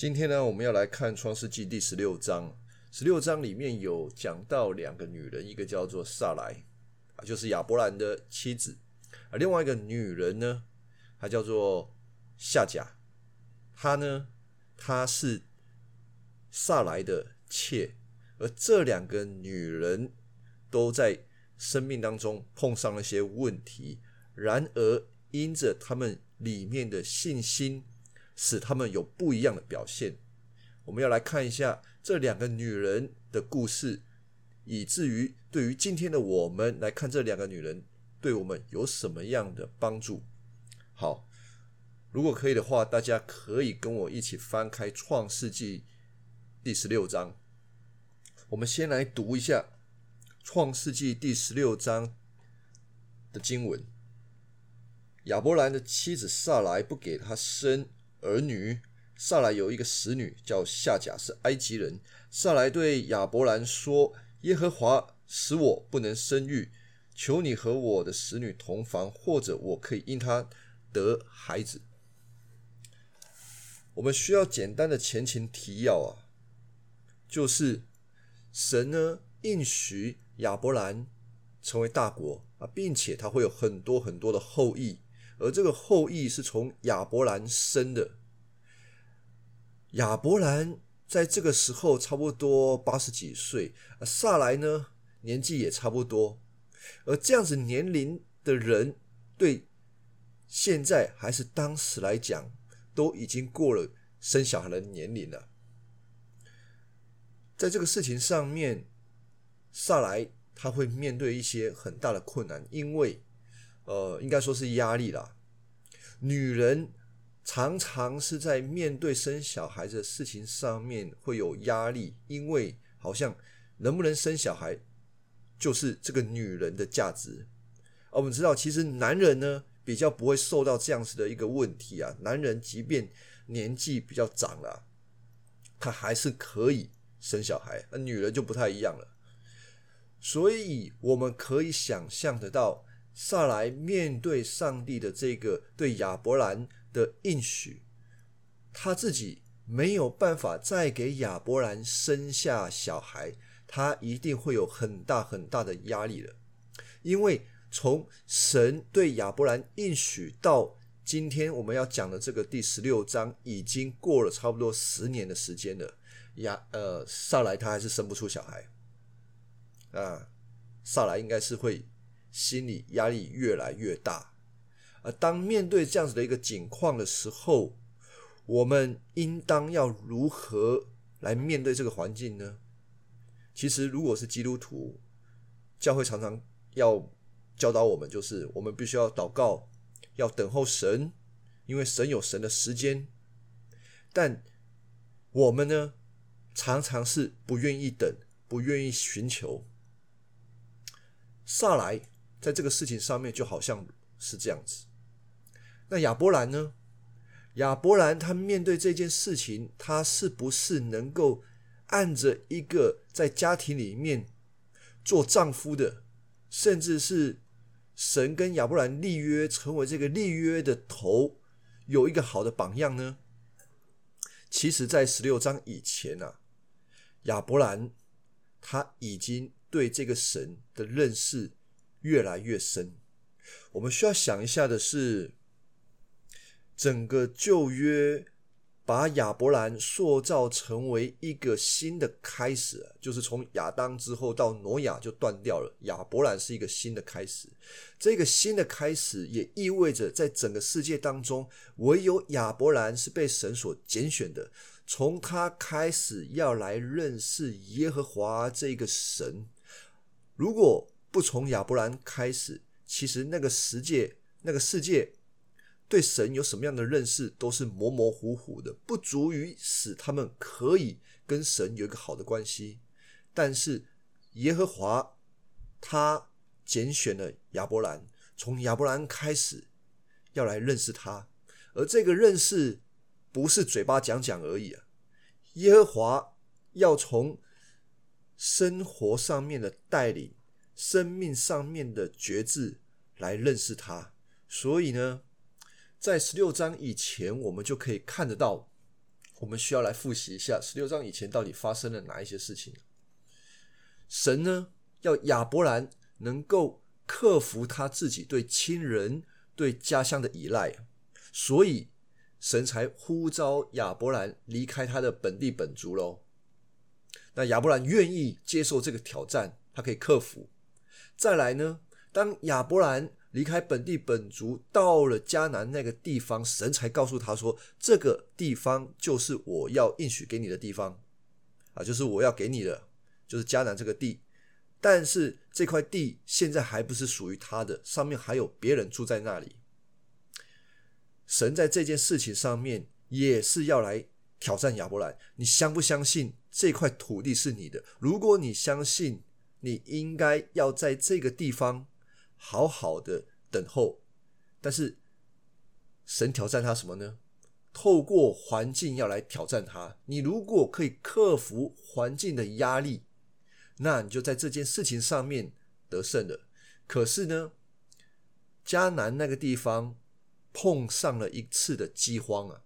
今天呢，我们要来看创世纪第十六章。十六章里面有讲到两个女人，一个叫做萨莱啊，就是亚伯兰的妻子啊；另外一个女人呢，她叫做夏甲，她呢，她是萨莱的妾。而这两个女人都在生命当中碰上了些问题，然而因着她们里面的信心。使他们有不一样的表现。我们要来看一下这两个女人的故事，以至于对于今天的我们来看这两个女人，对我们有什么样的帮助？好，如果可以的话，大家可以跟我一起翻开《创世纪》第十六章。我们先来读一下《创世纪》第十六章的经文：亚伯兰的妻子萨来不给他生。儿女，萨来有一个使女叫夏甲，是埃及人。萨来对亚伯兰说：“耶和华使我不能生育，求你和我的使女同房，或者我可以因她得孩子。”我们需要简单的前情提要啊，就是神呢应许亚伯兰成为大国啊，并且他会有很多很多的后裔。而这个后裔是从亚伯兰生的。亚伯兰在这个时候差不多八十几岁，而萨来呢年纪也差不多。而这样子年龄的人，对现在还是当时来讲，都已经过了生小孩的年龄了。在这个事情上面，萨来他会面对一些很大的困难，因为。呃，应该说是压力啦。女人常常是在面对生小孩的事情上面会有压力，因为好像能不能生小孩就是这个女人的价值。而我们知道，其实男人呢比较不会受到这样子的一个问题啊。男人即便年纪比较长了，他还是可以生小孩，那女人就不太一样了。所以我们可以想象得到。萨来面对上帝的这个对亚伯兰的应许，他自己没有办法再给亚伯兰生下小孩，他一定会有很大很大的压力了。因为从神对亚伯兰应许到今天我们要讲的这个第十六章，已经过了差不多十年的时间了。亚呃，萨来他还是生不出小孩啊，萨来应该是会。心理压力越来越大，而当面对这样子的一个境况的时候，我们应当要如何来面对这个环境呢？其实，如果是基督徒，教会常常要教导我们，就是我们必须要祷告，要等候神，因为神有神的时间。但我们呢，常常是不愿意等，不愿意寻求。萨来。在这个事情上面，就好像是这样子。那亚伯兰呢？亚伯兰他面对这件事情，他是不是能够按着一个在家庭里面做丈夫的，甚至是神跟亚伯兰立约，成为这个立约的头，有一个好的榜样呢？其实，在十六章以前啊，亚伯兰他已经对这个神的认识。越来越深。我们需要想一下的是，整个旧约把亚伯兰塑造成为一个新的开始，就是从亚当之后到挪亚就断掉了。亚伯兰是一个新的开始，这个新的开始也意味着，在整个世界当中，唯有亚伯兰是被神所拣选的。从他开始要来认识耶和华这个神，如果。不从亚伯兰开始，其实那个世界、那个世界对神有什么样的认识，都是模模糊糊的，不足以使他们可以跟神有一个好的关系。但是耶和华他拣选了亚伯兰，从亚伯兰开始要来认识他，而这个认识不是嘴巴讲讲而已啊。耶和华要从生活上面的带领。生命上面的觉知来认识他，所以呢，在十六章以前，我们就可以看得到，我们需要来复习一下十六章以前到底发生了哪一些事情。神呢，要亚伯兰能够克服他自己对亲人、对家乡的依赖，所以神才呼召亚伯兰离开他的本地本族喽。那亚伯兰愿意接受这个挑战，他可以克服。再来呢，当亚伯兰离开本地本族，到了迦南那个地方，神才告诉他说：“这个地方就是我要应许给你的地方啊，就是我要给你的，就是迦南这个地。但是这块地现在还不是属于他的，上面还有别人住在那里。神在这件事情上面也是要来挑战亚伯兰，你相不相信这块土地是你的？如果你相信，你应该要在这个地方。”好好的等候，但是神挑战他什么呢？透过环境要来挑战他。你如果可以克服环境的压力，那你就在这件事情上面得胜了。可是呢，迦南那个地方碰上了一次的饥荒啊，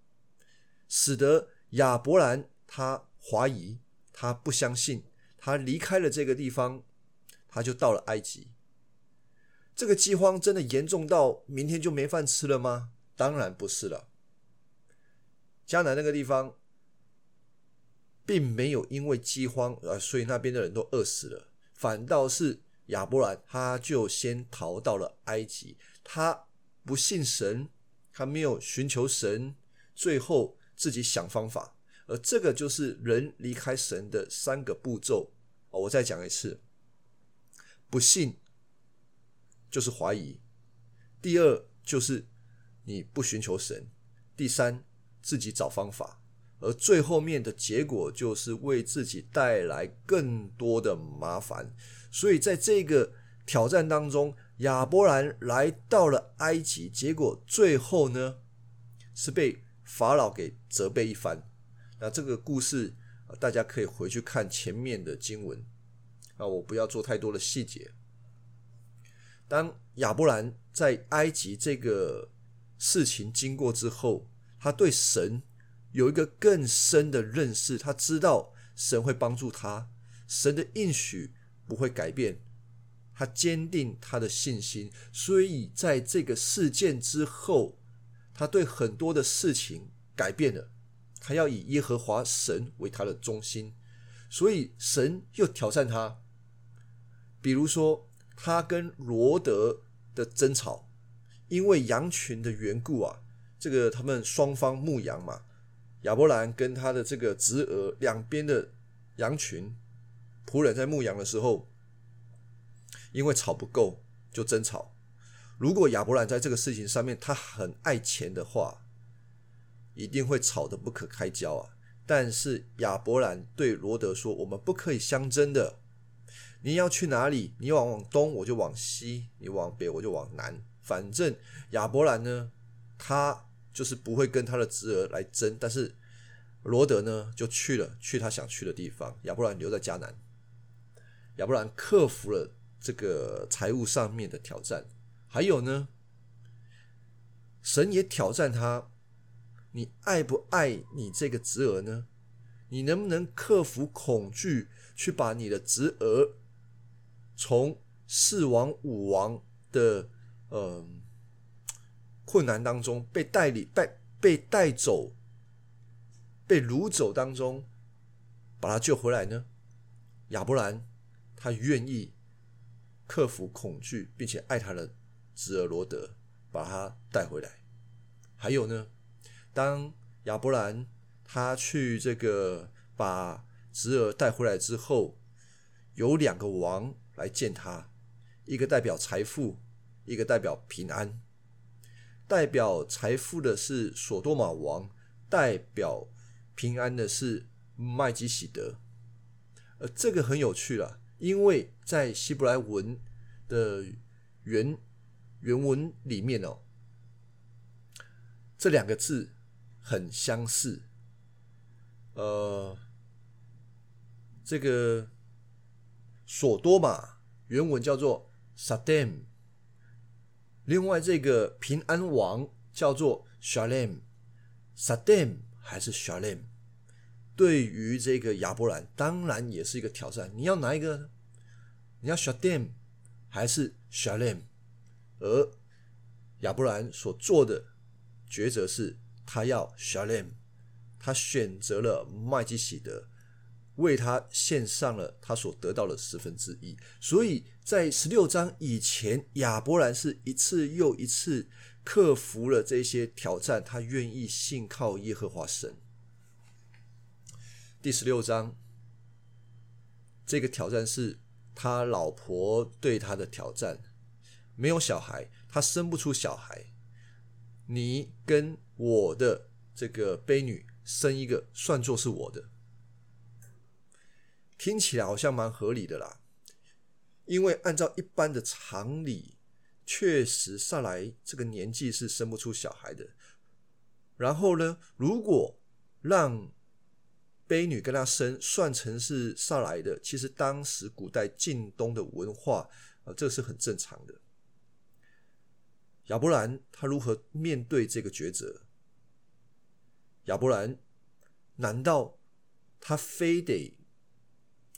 使得亚伯兰他怀疑，他不相信，他离开了这个地方，他就到了埃及。这个饥荒真的严重到明天就没饭吃了吗？当然不是了。迦南那个地方并没有因为饥荒呃，所以那边的人都饿死了。反倒是亚伯兰，他就先逃到了埃及。他不信神，他没有寻求神，最后自己想方法。而这个就是人离开神的三个步骤。我再讲一次：不信。就是怀疑，第二就是你不寻求神，第三自己找方法，而最后面的结果就是为自己带来更多的麻烦。所以在这个挑战当中，亚伯兰来到了埃及，结果最后呢是被法老给责备一番。那这个故事啊大家可以回去看前面的经文，啊，我不要做太多的细节。当亚伯兰在埃及这个事情经过之后，他对神有一个更深的认识，他知道神会帮助他，神的应许不会改变，他坚定他的信心。所以在这个事件之后，他对很多的事情改变了，他要以耶和华神为他的中心。所以神又挑战他，比如说。他跟罗德的争吵，因为羊群的缘故啊，这个他们双方牧羊嘛，亚伯兰跟他的这个侄儿两边的羊群仆人在牧羊的时候，因为草不够就争吵。如果亚伯兰在这个事情上面他很爱钱的话，一定会吵得不可开交啊。但是亚伯兰对罗德说：“我们不可以相争的。”你要去哪里？你往往东，我就往西；你往北，我就往南。反正亚伯兰呢，他就是不会跟他的侄儿来争。但是罗德呢，就去了，去他想去的地方。亚伯兰留在迦南。亚伯兰克服了这个财务上面的挑战，还有呢，神也挑战他：你爱不爱你这个侄儿呢？你能不能克服恐惧，去把你的侄儿？从四王五王的呃困难当中被带领、被被带走、被掳走当中，把他救回来呢？亚伯兰他愿意克服恐惧，并且爱他的侄儿罗德，把他带回来。还有呢，当亚伯兰他去这个把侄儿带回来之后，有两个王。来见他，一个代表财富，一个代表平安。代表财富的是索多玛王，代表平安的是麦基喜德。呃，这个很有趣了，因为在希伯来文的原原文里面哦，这两个字很相似。呃，这个。索多玛原文叫做 Sadem，另外这个平安王叫做 Shalem，Sadem 还是 Shalem，对于这个亚伯兰，当然也是一个挑战。你要哪一个呢？你要 Shalem 还是 Shalem？而亚伯兰所做的抉择是，他要 Shalem，他选择了麦基喜德，为他献上了他所得到的十分之一。所以在十六章以前，亚伯兰是一次又一次克服了这些挑战，他愿意信靠耶和华神。第十六章，这个挑战是他老婆对他的挑战，没有小孩，他生不出小孩。你跟我的这个卑女生一个，算作是我的，听起来好像蛮合理的啦。因为按照一般的常理，确实上来这个年纪是生不出小孩的。然后呢，如果让卑女跟他生，算成是上来的。其实当时古代晋东的文化，呃，这是很正常的。亚伯兰他如何面对这个抉择？亚伯兰难道他非得？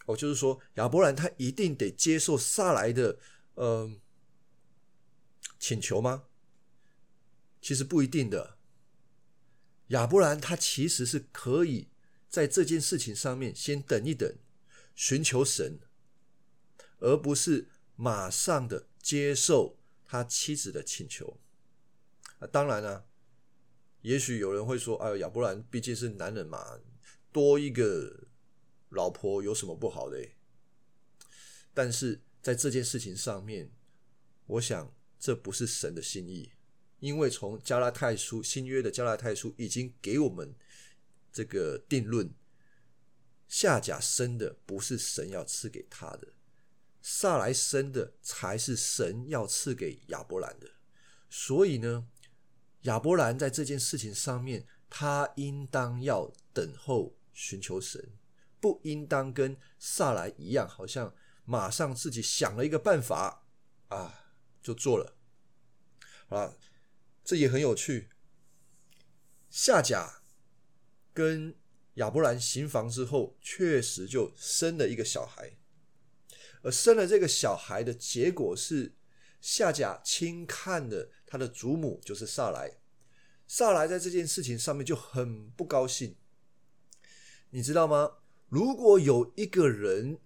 哦，就是说亚伯兰他一定得接受萨来的呃请求吗？其实不一定的。亚伯兰他其实是可以。在这件事情上面，先等一等，寻求神，而不是马上的接受他妻子的请求。啊，当然了，也许有人会说：“哎，亚伯兰毕竟是男人嘛，多一个老婆有什么不好的？”但是在这件事情上面，我想这不是神的心意，因为从加拉太书新约的加拉太书已经给我们。这个定论，夏甲生的不是神要赐给他的，萨来生的才是神要赐给亚伯兰的。所以呢，亚伯兰在这件事情上面，他应当要等候寻求神，不应当跟萨来一样，好像马上自己想了一个办法啊就做了。好了，这也很有趣，夏甲。跟亚伯兰行房之后，确实就生了一个小孩，而生了这个小孩的结果是，夏甲轻看了他的祖母，就是萨莱。萨莱在这件事情上面就很不高兴，你知道吗？如果有一个人，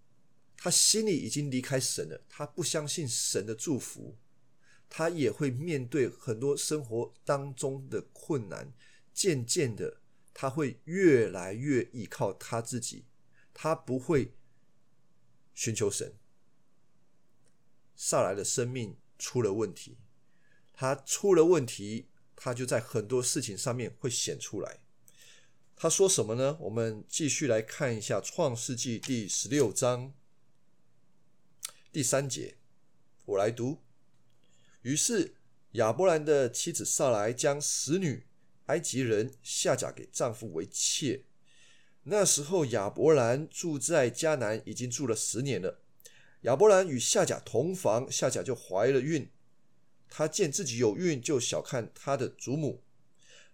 他心里已经离开神了，他不相信神的祝福，他也会面对很多生活当中的困难，渐渐的。他会越来越依靠他自己，他不会寻求神。萨来的生命出了问题，他出了问题，他就在很多事情上面会显出来。他说什么呢？我们继续来看一下《创世纪》第十六章第三节，我来读。于是亚伯兰的妻子萨来将使女。埃及人下嫁给丈夫为妾。那时候亚伯兰住在迦南，已经住了十年了。亚伯兰与夏甲同房，夏甲就怀了孕。他见自己有孕，就小看他的祖母。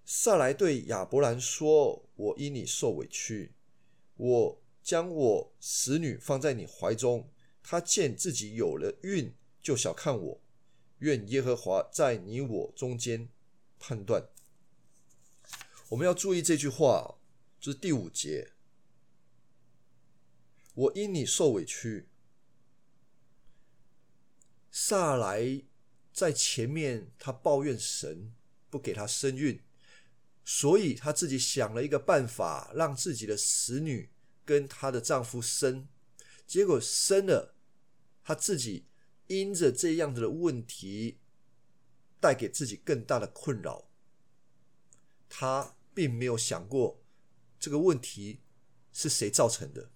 萨来对亚伯兰说：“我因你受委屈，我将我使女放在你怀中。他见自己有了孕，就小看我。愿耶和华在你我中间判断。”我们要注意这句话，就是第五节。我因你受委屈，萨来在前面，他抱怨神不给他生孕，所以他自己想了一个办法，让自己的使女跟她的丈夫生，结果生了，他自己因着这样子的问题，带给自己更大的困扰，他。并没有想过这个问题是谁造成的，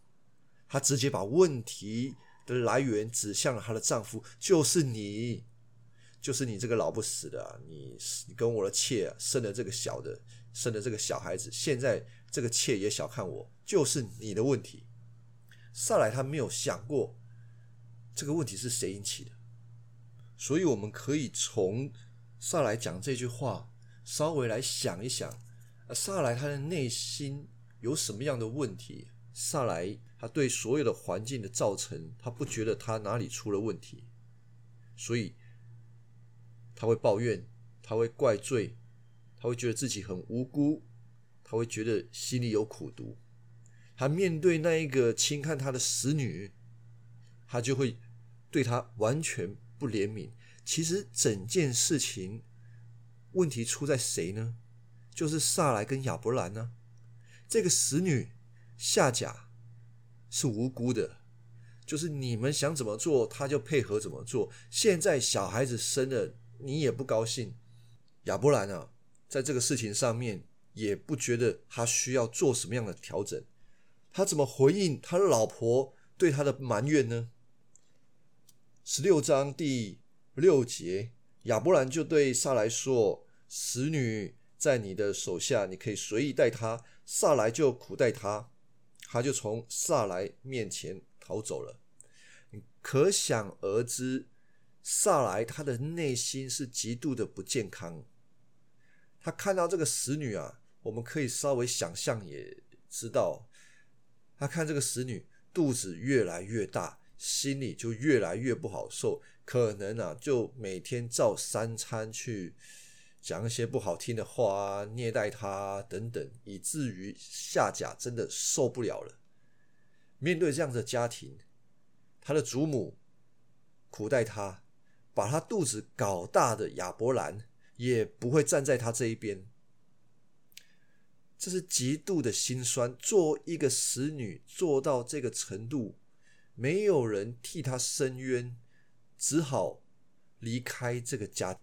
她直接把问题的来源指向了她的丈夫，就是你，就是你这个老不死的，你你跟我的妾生了这个小的，生了这个小孩子，现在这个妾也小看我，就是你的问题。萨来他没有想过这个问题是谁引起的，所以我们可以从萨来讲这句话稍微来想一想。萨来他的内心有什么样的问题，萨来他对所有的环境的造成，他不觉得他哪里出了问题，所以他会抱怨，他会怪罪，他会觉得自己很无辜，他会觉得心里有苦毒。他面对那一个轻看他的使女，他就会对他完全不怜悯。其实整件事情问题出在谁呢？就是萨来跟亚伯兰呢。这个使女夏甲是无辜的，就是你们想怎么做，他就配合怎么做。现在小孩子生了，你也不高兴。亚伯兰啊，在这个事情上面也不觉得他需要做什么样的调整。他怎么回应他老婆对他的埋怨呢？十六章第六节，亚伯兰就对萨来说：“使女在你的手下，你可以随意待她。”萨来就苦待她，他就从萨莱面前逃走了。可想而知，萨莱他的内心是极度的不健康。他看到这个使女啊，我们可以稍微想象也知道。他看这个使女肚子越来越大，心里就越来越不好受，可能啊，就每天照三餐去讲一些不好听的话啊，虐待他等等，以至于夏甲真的受不了了。面对这样的家庭，他的祖母苦待他，把他肚子搞大的亚伯兰也不会站在他这一边。这是极度的心酸。做一个使女做到这个程度，没有人替她伸冤，只好离开这个家。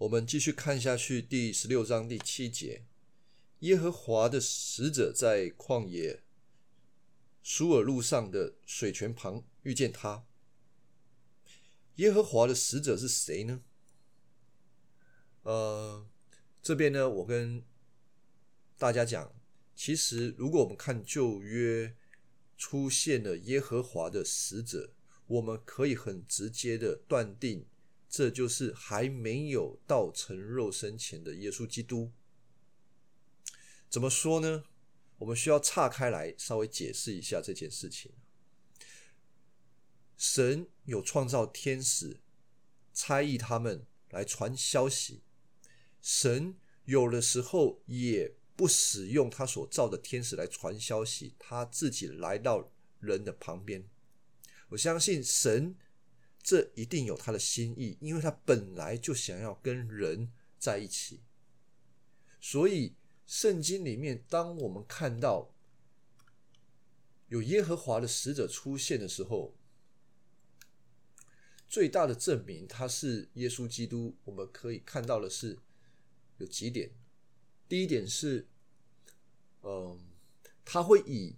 我们继续看下去，第十六章第七节：耶和华的使者在旷野苏尔路上的水泉旁遇见他。耶和华的使者是谁呢？呃，这边呢，我跟。大家讲，其实如果我们看旧约出现了耶和华的使者，我们可以很直接的断定，这就是还没有道成肉身前的耶稣基督。怎么说呢？我们需要岔开来稍微解释一下这件事情。神有创造天使，差役他们来传消息。神有的时候也。不使用他所造的天使来传消息，他自己来到人的旁边。我相信神这一定有他的心意，因为他本来就想要跟人在一起。所以圣经里面，当我们看到有耶和华的使者出现的时候，最大的证明他是耶稣基督，我们可以看到的是有几点。第一点是。嗯，他会以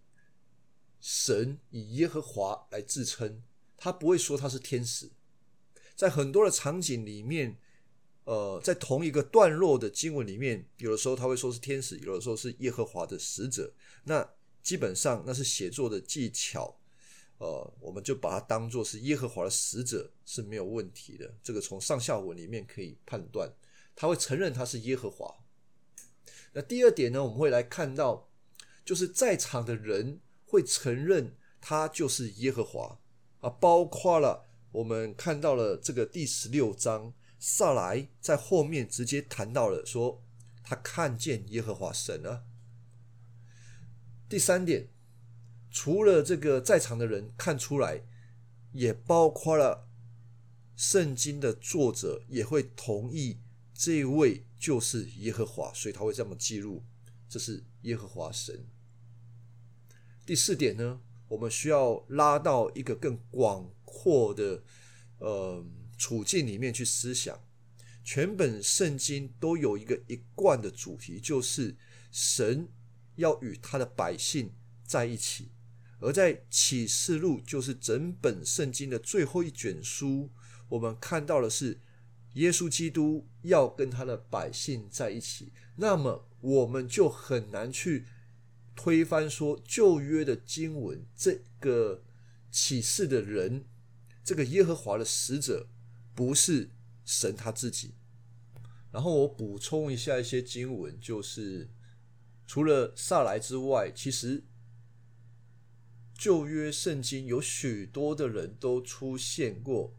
神以耶和华来自称，他不会说他是天使。在很多的场景里面，呃，在同一个段落的经文里面，有的时候他会说是天使，有的时候是耶和华的使者。那基本上那是写作的技巧，呃，我们就把它当做是耶和华的使者是没有问题的。这个从上下文里面可以判断，他会承认他是耶和华。那第二点呢，我们会来看到，就是在场的人会承认他就是耶和华啊，包括了我们看到了这个第十六章，萨来在后面直接谈到了说他看见耶和华神了。第三点，除了这个在场的人看出来，也包括了圣经的作者也会同意这位。就是耶和华，所以他会这么记录，这是耶和华神。第四点呢，我们需要拉到一个更广阔的呃处境里面去思想。全本圣经都有一个一贯的主题，就是神要与他的百姓在一起。而在启示录，就是整本圣经的最后一卷书，我们看到的是。耶稣基督要跟他的百姓在一起，那么我们就很难去推翻说旧约的经文，这个启示的人，这个耶和华的使者不是神他自己。然后我补充一下一些经文，就是除了萨来之外，其实旧约圣经有许多的人都出现过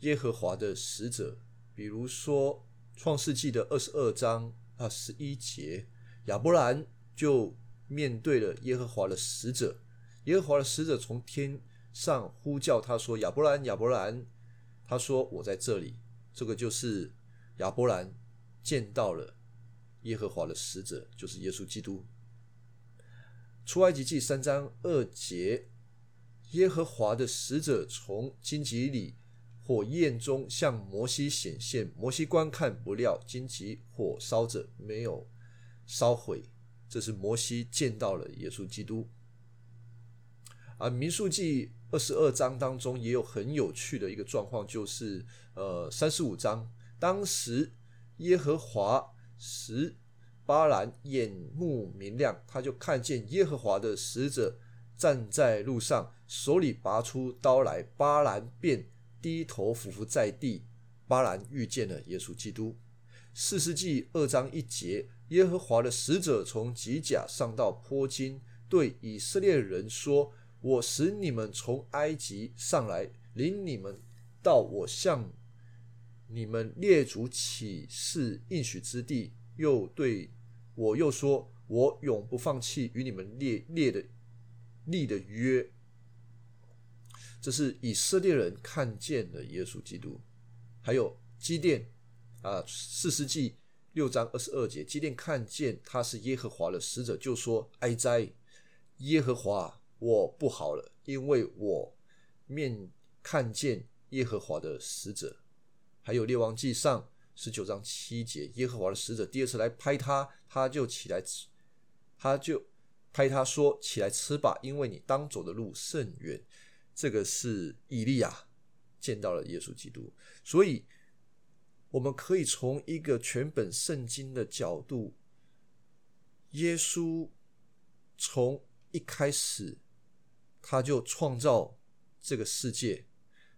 耶和华的使者，比如说创世纪的二十二章啊十一节，亚伯兰就面对了耶和华的使者，耶和华的使者从天上呼叫他说：“亚伯兰，亚伯兰。”他说：“我在这里。”这个就是亚伯兰见到了耶和华的使者，就是耶稣基督。出埃及记三章二节，耶和华的使者从荆棘里火焰中向摩西显现，摩西观看，不料荆棘火烧着，没有烧毁。这是摩西见到了耶稣基督。啊民数记二十二章当中也有很有趣的一个状况，就是呃三十五章，当时耶和华使巴兰眼目明亮，他就看见耶和华的使者站在路上，手里拔出刀来，巴兰便低头俯伏在地。巴兰遇见了耶稣基督。四世纪二章一节，耶和华的使者从吉甲上到坡金，对以色列人说。我使你们从埃及上来，领你们到我向你们列祖起誓应许之地。又对我又说：我永不放弃与你们列列的立的约。这是以色列人看见的耶稣基督。还有基甸啊，四世纪六章二十二节，基甸看见他是耶和华的使者，就说：哀哉，耶和华！我不好了，因为我面看见耶和华的使者。还有列王记上十九章七节，耶和华的使者第二次来拍他，他就起来吃，他就拍他说：“起来吃吧，因为你当走的路甚远。”这个是以利亚见到了耶稣基督，所以我们可以从一个全本圣经的角度，耶稣从一开始。他就创造这个世界，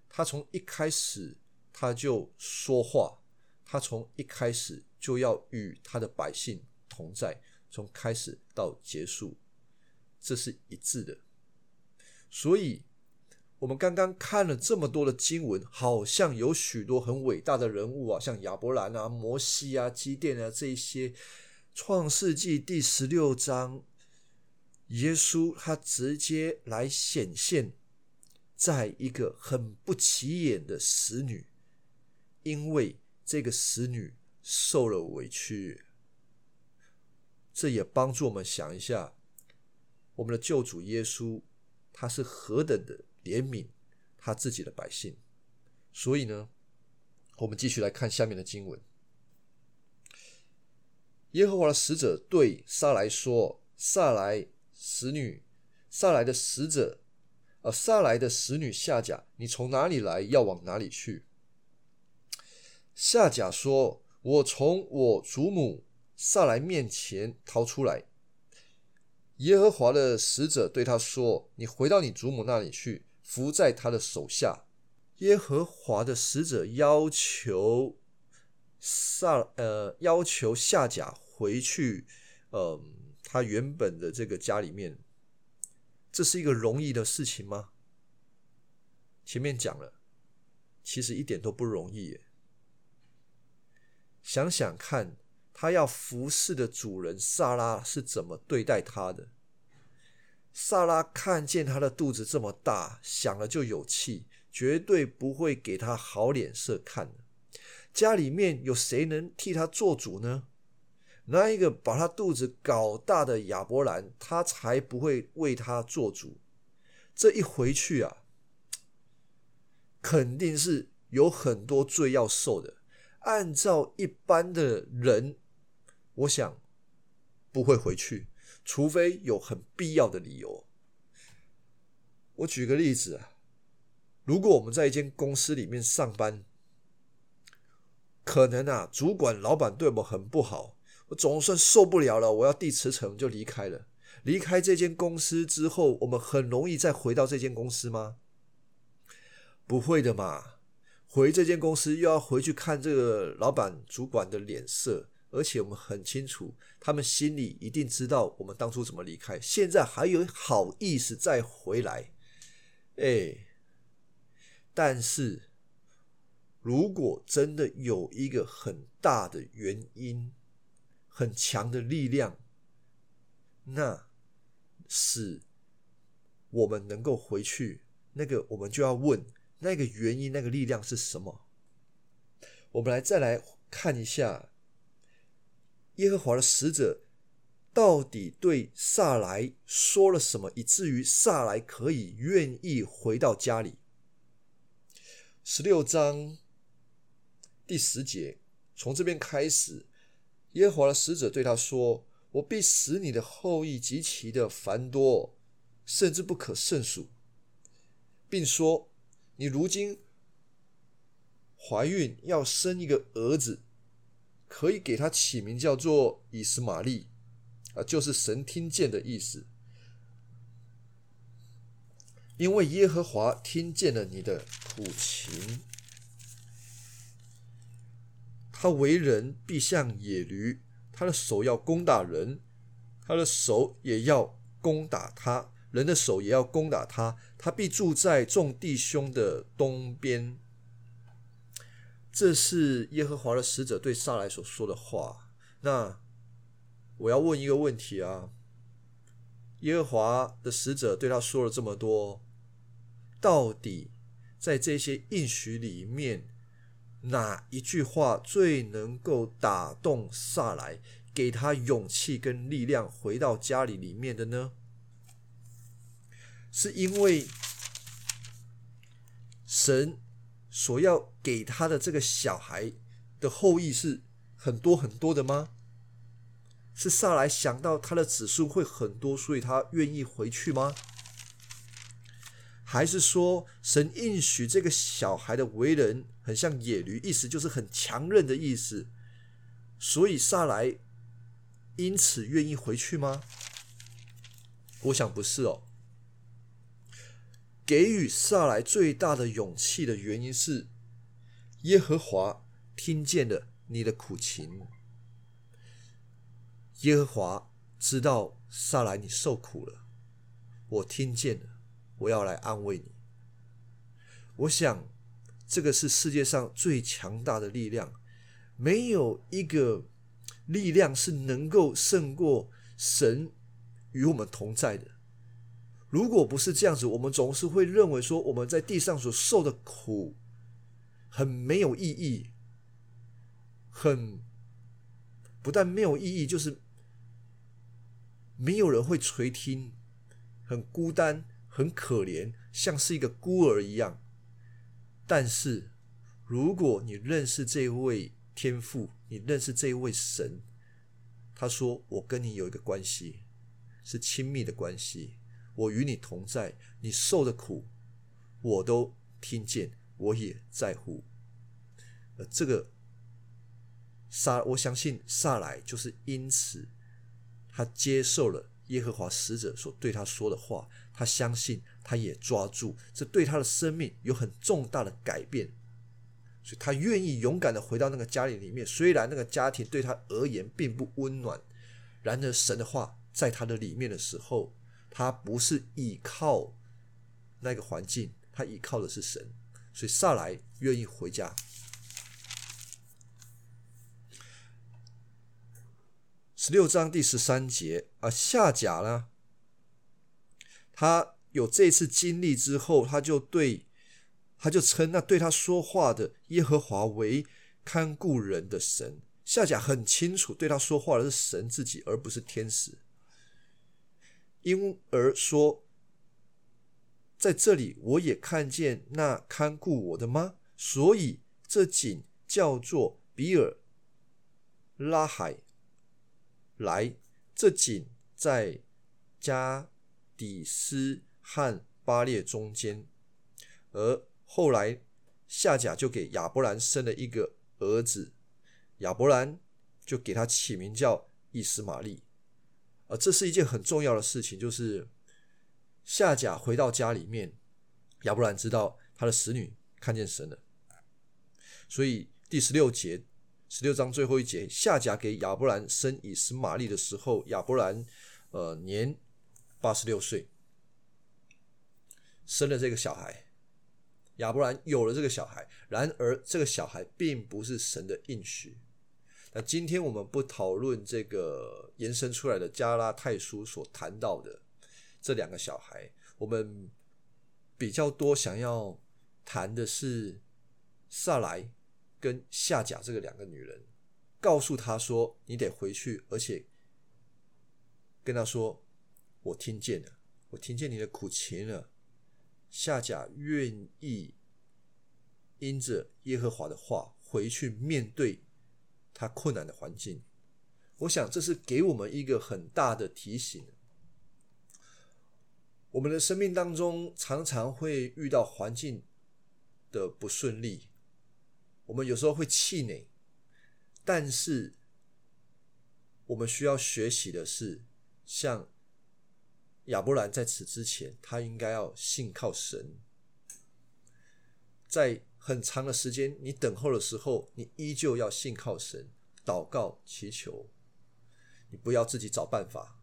他从一开始他就说话，他从一开始就要与他的百姓同在，从开始到结束，这是一致的。所以，我们刚刚看了这么多的经文，好像有许多很伟大的人物啊，像亚伯兰啊、摩西啊、基甸啊这一些，创世纪第十六章。耶稣他直接来显现，在一个很不起眼的使女，因为这个使女受了委屈，这也帮助我们想一下，我们的救主耶稣他是何等的怜悯他自己的百姓。所以呢，我们继续来看下面的经文。耶和华的使者对撒来说：“撒来。”使女撒来的使者，呃，撒来的使女夏甲，你从哪里来，要往哪里去？夏甲说：“我从我祖母撒来面前逃出来。”耶和华的使者对他说：“你回到你祖母那里去，伏在他的手下。”耶和华的使者要求撒，呃，要求夏甲回去，嗯。他原本的这个家里面，这是一个容易的事情吗？前面讲了，其实一点都不容易。想想看，他要服侍的主人萨拉是怎么对待他的？萨拉看见他的肚子这么大，想了就有气，绝对不会给他好脸色看的。家里面有谁能替他做主呢？那一个把他肚子搞大的亚伯兰，他才不会为他做主。这一回去啊，肯定是有很多罪要受的。按照一般的人，我想不会回去，除非有很必要的理由。我举个例子啊，如果我们在一间公司里面上班，可能啊，主管、老板对我们很不好。我总算受不了了，我要递辞呈就离开了。离开这间公司之后，我们很容易再回到这间公司吗？不会的嘛。回这间公司又要回去看这个老板、主管的脸色，而且我们很清楚，他们心里一定知道我们当初怎么离开，现在还有好意思再回来，哎，但是如果真的有一个很大的原因，很强的力量，那使我们能够回去，那个我们就要问，那个原因，那个力量是什么？我们来再来看一下。耶和华的使者到底对萨莱说了什么，以至于萨莱可以愿意回到家里？十六章第十节，从这边开始，耶和华的使者对他说：“我必使你的后裔极其的繁多，甚至不可胜数，并说你如今怀孕要生一个儿子。”可以给他起名叫做以斯玛利，啊，就是神听见的意思。因为耶和华听见了你的苦情，他为人必像野驴，他的手要攻打人，他的手也要攻打他，人的手也要攻打他，他必住在众弟兄的东边。这是耶和华的使者对撒来所说的话。那我要问一个问题啊：耶和华的使者对他说了这么多，到底在这些应许里面，哪一句话最能够打动撒来，给他勇气跟力量回到家里里面的呢？是因为神。所要给他的这个小孩的后裔是很多很多的吗？是萨来想到他的子孙会很多，所以他愿意回去吗？还是说神应许这个小孩的为人很像野驴，意思就是很强韧的意思，所以萨来因此愿意回去吗？我想不是哦。给予萨来最大的勇气的原因是，耶和华听见了你的苦情。耶和华知道萨来你受苦了，我听见了，我要来安慰你。我想，这个是世界上最强大的力量，没有一个力量是能够胜过神与我们同在的。如果不是这样子，我们总是会认为说我们在地上所受的苦很没有意义，很不但没有意义，就是没有人会垂听，很孤单，很可怜，像是一个孤儿一样。但是，如果你认识这位天父，你认识这位神，他说：“我跟你有一个关系，是亲密的关系。”我与你同在，你受的苦，我都听见，我也在乎。呃，这个撒，我相信撒来就是因此，他接受了耶和华使者所对他说的话，他相信，他也抓住，这对他的生命有很重大的改变，所以他愿意勇敢的回到那个家里里面。虽然那个家庭对他而言并不温暖，然而神的话在他的里面的时候。他不是依靠那个环境，他依靠的是神，所以萨来愿意回家。十六章第十三节啊，夏甲呢，他有这次经历之后，他就对他就称那对他说话的耶和华为看顾人的神。夏甲很清楚，对他说话的是神自己，而不是天使。因而说，在这里我也看见那看顾我的吗？所以这井叫做比尔拉海来。这井在加底斯和巴列中间。而后来夏甲就给亚伯兰生了一个儿子，亚伯兰就给他起名叫伊斯玛利。啊，这是一件很重要的事情，就是夏甲回到家里面，亚伯兰知道他的使女看见神了，所以第十六节十六章最后一节，夏甲给亚伯兰生以实玛利的时候，亚伯兰呃年八十六岁，生了这个小孩。亚伯兰有了这个小孩，然而这个小孩并不是神的应许。那今天我们不讨论这个延伸出来的加拉太书所谈到的这两个小孩，我们比较多想要谈的是萨莱跟夏甲这个两个女人，告诉他说：“你得回去，而且跟他说，我听见了，我听见你的苦情了。”夏甲愿意因着耶和华的话回去面对他困难的环境，我想这是给我们一个很大的提醒。我们的生命当中常常会遇到环境的不顺利，我们有时候会气馁，但是我们需要学习的是像。亚伯兰在此之前，他应该要信靠神。在很长的时间你等候的时候，你依旧要信靠神，祷告祈求。你不要自己找办法，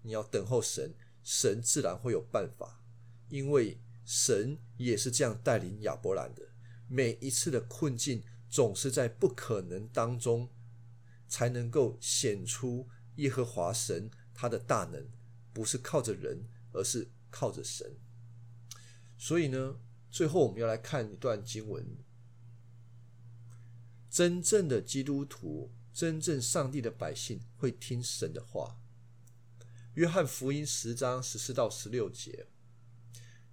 你要等候神，神自然会有办法，因为神也是这样带领亚伯兰的。每一次的困境，总是在不可能当中，才能够显出耶和华神他的大能。不是靠着人，而是靠着神。所以呢，最后我们要来看一段经文：真正的基督徒，真正上帝的百姓会听神的话。约翰福音十章十四到十六节，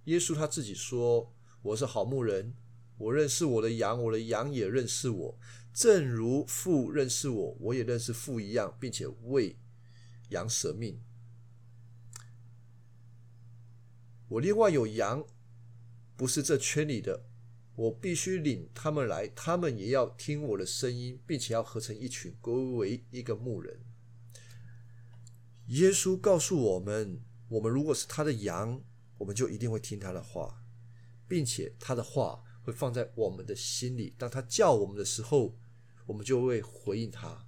耶稣他自己说：“我是好牧人，我认识我的羊，我的羊也认识我，正如父认识我，我也认识父一样，并且为羊舍命。”我另外有羊，不是这圈里的，我必须领他们来，他们也要听我的声音，并且要合成一群，归为一个牧人。耶稣告诉我们，我们如果是他的羊，我们就一定会听他的话，并且他的话会放在我们的心里。当他叫我们的时候，我们就会回应他。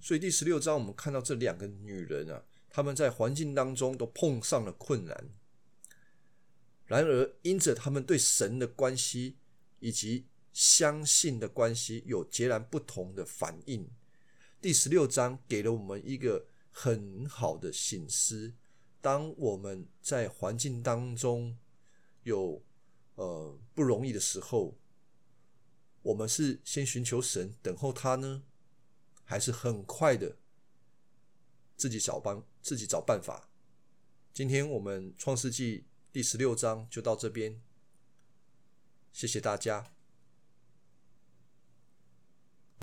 所以第十六章，我们看到这两个女人啊，他们在环境当中都碰上了困难。然而，因着他们对神的关系以及相信的关系有截然不同的反应，第十六章给了我们一个很好的醒思：当我们在环境当中有呃不容易的时候，我们是先寻求神，等候他呢，还是很快的自己找帮自己找办法？今天我们创世纪。第十六章就到这边，谢谢大家。